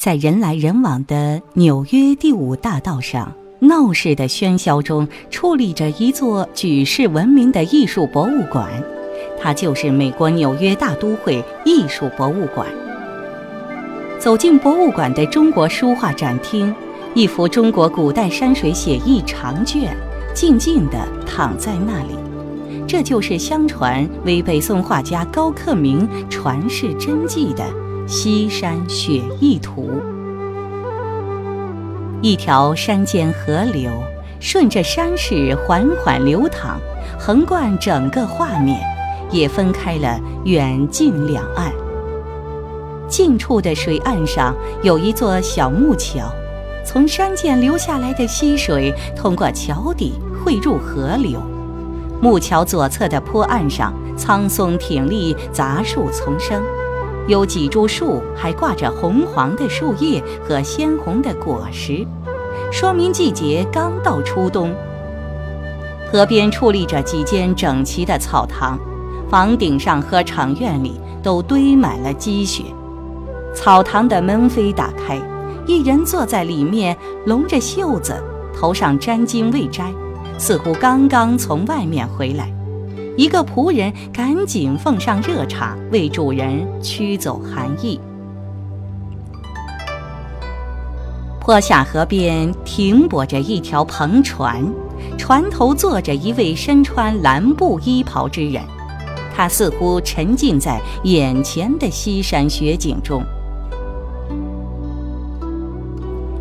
在人来人往的纽约第五大道上，闹市的喧嚣中矗立着一座举世闻名的艺术博物馆，它就是美国纽约大都会艺术博物馆。走进博物馆的中国书画展厅，一幅中国古代山水写意长卷，静静地躺在那里。这就是相传为北宋画家高克明传世真迹的《西山雪意图》。一条山间河流顺着山势缓缓流淌，横贯整个画面，也分开了远近两岸。近处的水岸上有一座小木桥，从山涧流下来的溪水通过桥底汇入河流。木桥左侧的坡岸上苍松挺立，杂树丛生，有几株树还挂着红黄的树叶和鲜红的果实，说明季节刚到初冬。河边矗立着几间整齐的草堂，房顶上和场院里都堆满了积雪。草堂的门扉打开，一人坐在里面，拢着袖子，头上沾巾未摘，似乎刚刚从外面回来。一个仆人赶紧奉上热茶，为主人驱走寒意。坡下河边停泊着一条篷船，船头坐着一位身穿蓝布衣袍之人，他似乎沉浸在眼前的西山雪景中。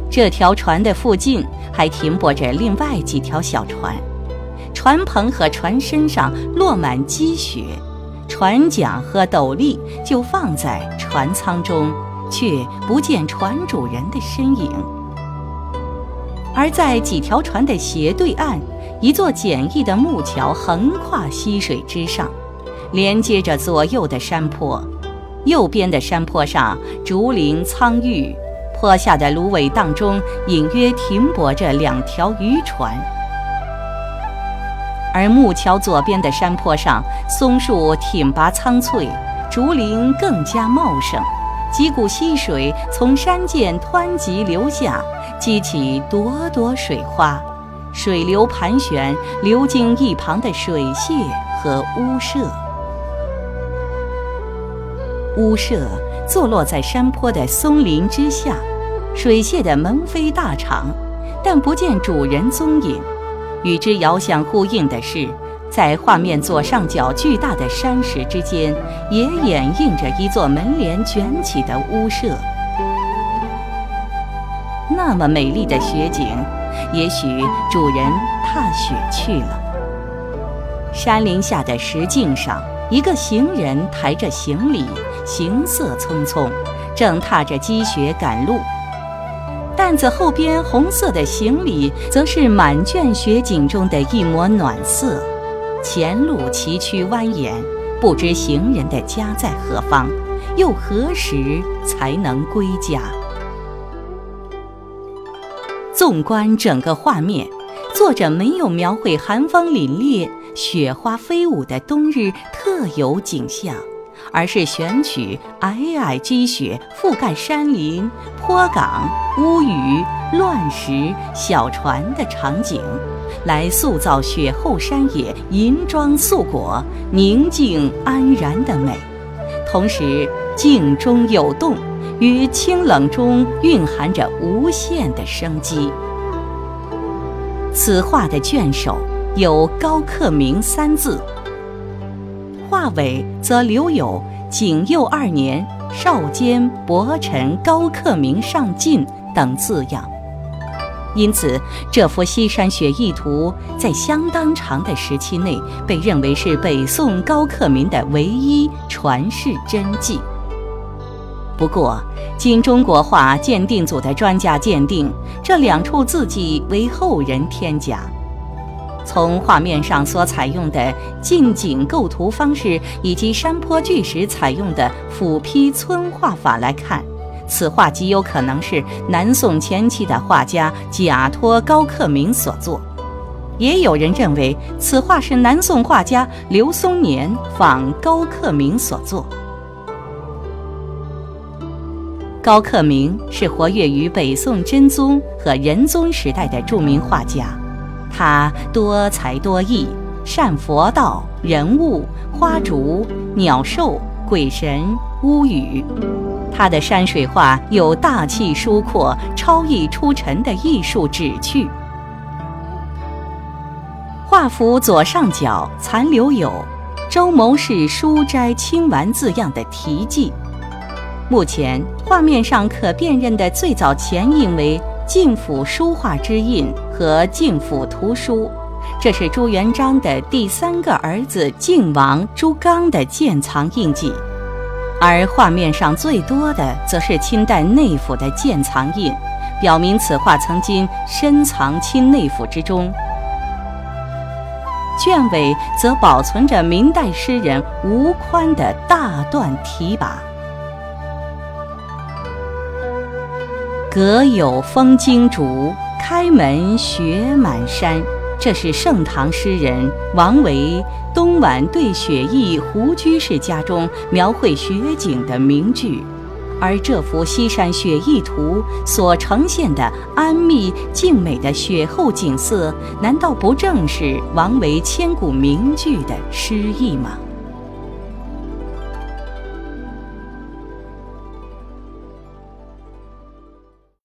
这条船的附近还停泊着另外几条小船，船篷和船身上落满积雪，船桨和斗笠就放在船舱中，却不见船主人的身影。而在几条船的斜对岸，一座简易的木桥横跨溪水之上，连接着左右的山坡。右边的山坡上，竹林苍郁。坡下的芦苇荡中，隐约停泊着两条渔船；而木桥左边的山坡上，松树挺拔苍翠，竹林更加茂盛。几股溪水从山涧湍急流下，激起朵朵水花，水流盘旋，流经一旁的水榭和屋舍。屋舍坐落在山坡的松林之下。水榭的门扉大敞，但不见主人踪影。与之遥相呼应的是，在画面左上角巨大的山石之间，也掩映着一座门帘卷起的屋舍。那么美丽的雪景，也许主人踏雪去了。山林下的石径上，一个行人抬着行李，行色匆匆，正踏着积雪赶路。担子后边红色的行李，则是满卷雪景中的一抹暖色。前路崎岖蜿蜒，不知行人的家在何方，又何时才能归家？纵观整个画面，作者没有描绘寒风凛冽、雪花飞舞的冬日特有景象。而是选取皑皑积雪覆盖山林、坡岗、屋宇、乱石、小船的场景，来塑造雪后山野银装素裹、宁静安然的美，同时静中有动，与清冷中蕴含着无限的生机。此画的卷首有高克明三字。画尾则留有“景佑二年，少监伯臣高克明上进”等字样，因此这幅《西山雪意图》在相当长的时期内被认为是北宋高克明的唯一传世真迹。不过，经中国画鉴定组的专家鉴定，这两处字迹为后人添加。从画面上所采用的近景构图方式，以及山坡巨石采用的斧劈皴画法来看，此画极有可能是南宋前期的画家贾托高克明所作。也有人认为，此画是南宋画家刘松年仿高克明所作。高克明是活跃于北宋真宗和仁宗时代的著名画家，他多才多艺，善佛道、人物、花竹、鸟兽、鬼神、巫语。他的山水画有大气疏阔、超逸出尘的艺术旨趣。画幅左上角残留有“周谋氏书斋清玩”字样的题记。目前画面上可辨认的最早前印为“晋府书画之印”和“晋府图书”，这是朱元璋的第三个儿子晋王朱刚的建藏印记；而画面上最多的则是清代内府的建藏印，表明此画曾经深藏清内府之中。卷尾则保存着明代诗人吴宽的大段题跋。阁有风惊竹，开门雪满山。这是盛唐诗人王维东莞对雪驿胡居士家中描绘雪景的名句，而这幅《西山雪意图》所呈现的安谧静美的雪后景色，难道不正是王维千古名句的诗意吗？